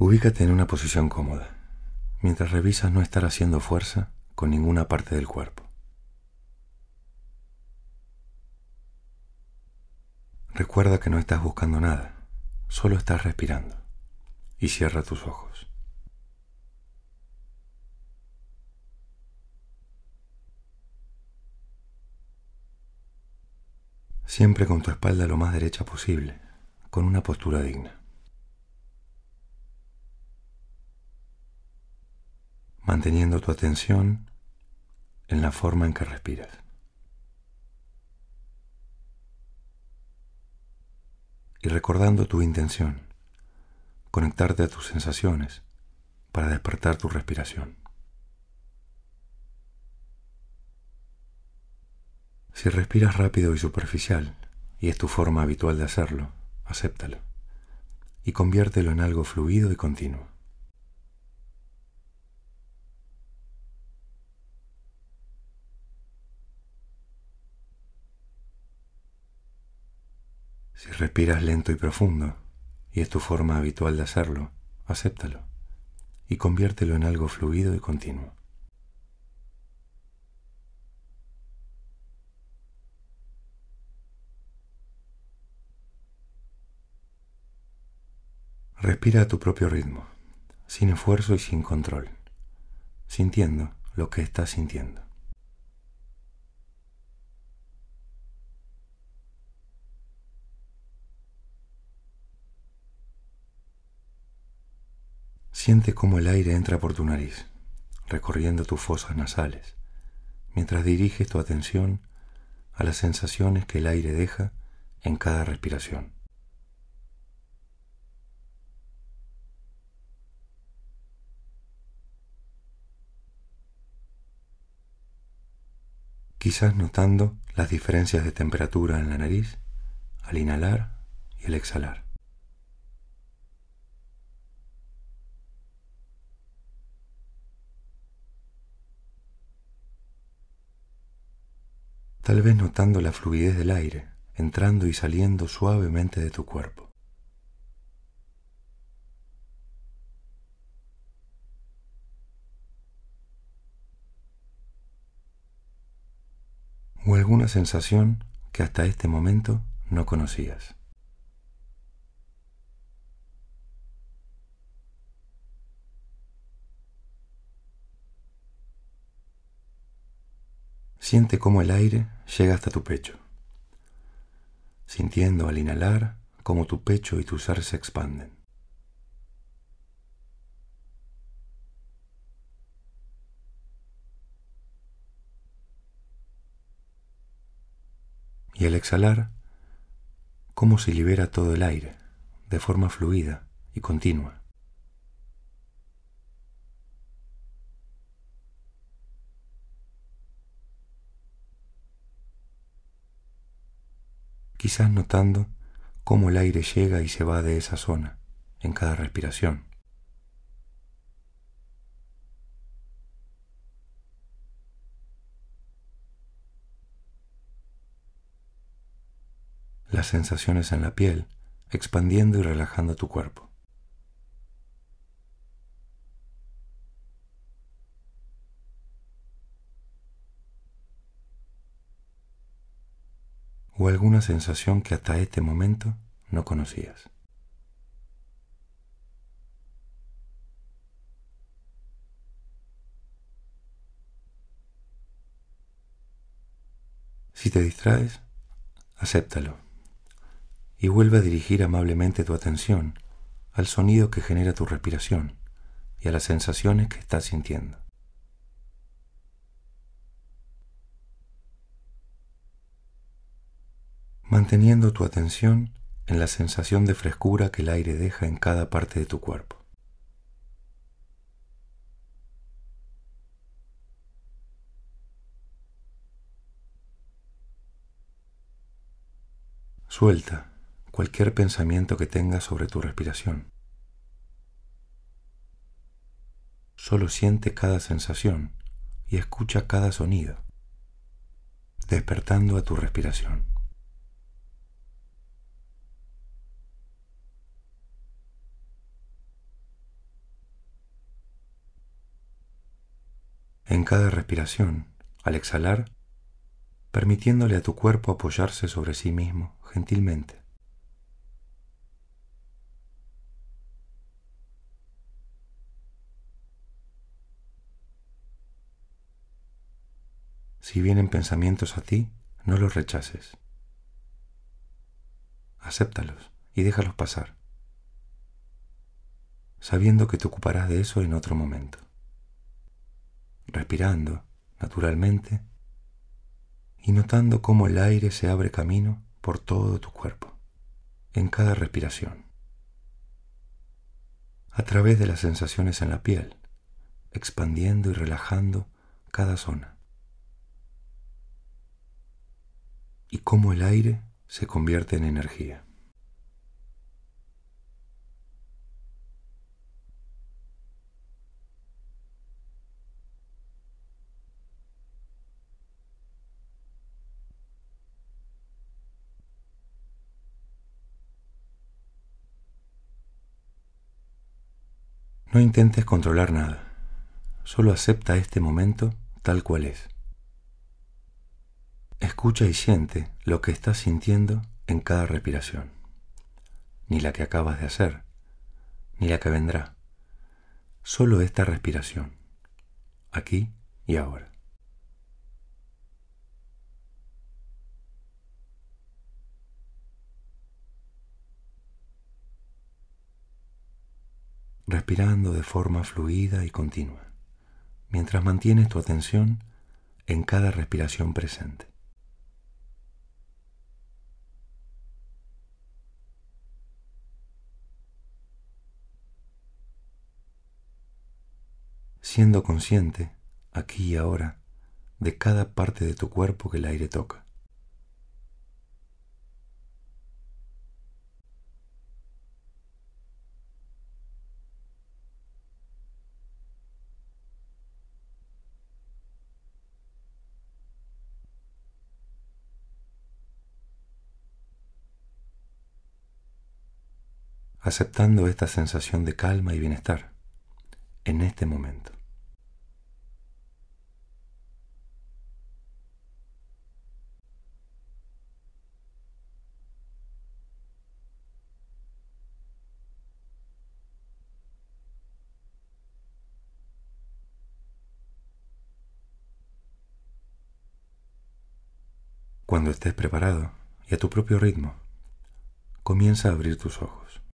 Ubícate en una posición cómoda, mientras revisas no estar haciendo fuerza con ninguna parte del cuerpo. Recuerda que no estás buscando nada, solo estás respirando y cierra tus ojos. Siempre con tu espalda lo más derecha posible, con una postura digna. Manteniendo tu atención en la forma en que respiras. Y recordando tu intención, conectarte a tus sensaciones para despertar tu respiración. Si respiras rápido y superficial, y es tu forma habitual de hacerlo, acéptalo y conviértelo en algo fluido y continuo. Si respiras lento y profundo, y es tu forma habitual de hacerlo, acéptalo y conviértelo en algo fluido y continuo. Respira a tu propio ritmo, sin esfuerzo y sin control, sintiendo lo que estás sintiendo. Siente cómo el aire entra por tu nariz, recorriendo tus fosas nasales, mientras diriges tu atención a las sensaciones que el aire deja en cada respiración. quizás notando las diferencias de temperatura en la nariz al inhalar y al exhalar. Tal vez notando la fluidez del aire entrando y saliendo suavemente de tu cuerpo. o alguna sensación que hasta este momento no conocías. Siente cómo el aire llega hasta tu pecho, sintiendo al inhalar cómo tu pecho y tu ser se expanden. y al exhalar, cómo se libera todo el aire de forma fluida y continua. Quizás notando cómo el aire llega y se va de esa zona en cada respiración. las sensaciones en la piel, expandiendo y relajando tu cuerpo. O alguna sensación que hasta este momento no conocías. Si te distraes, acéptalo y vuelve a dirigir amablemente tu atención al sonido que genera tu respiración y a las sensaciones que estás sintiendo. Manteniendo tu atención en la sensación de frescura que el aire deja en cada parte de tu cuerpo. Suelta cualquier pensamiento que tengas sobre tu respiración. Solo siente cada sensación y escucha cada sonido, despertando a tu respiración. En cada respiración, al exhalar, permitiéndole a tu cuerpo apoyarse sobre sí mismo gentilmente. Si vienen pensamientos a ti, no los rechaces. Acéptalos y déjalos pasar, sabiendo que te ocuparás de eso en otro momento. Respirando naturalmente y notando cómo el aire se abre camino por todo tu cuerpo, en cada respiración, a través de las sensaciones en la piel, expandiendo y relajando cada zona. y cómo el aire se convierte en energía. No intentes controlar nada, solo acepta este momento tal cual es. Escucha y siente lo que estás sintiendo en cada respiración, ni la que acabas de hacer, ni la que vendrá, solo esta respiración, aquí y ahora. Respirando de forma fluida y continua, mientras mantienes tu atención en cada respiración presente. siendo consciente, aquí y ahora, de cada parte de tu cuerpo que el aire toca. Aceptando esta sensación de calma y bienestar en este momento. Cuando estés preparado y a tu propio ritmo, comienza a abrir tus ojos.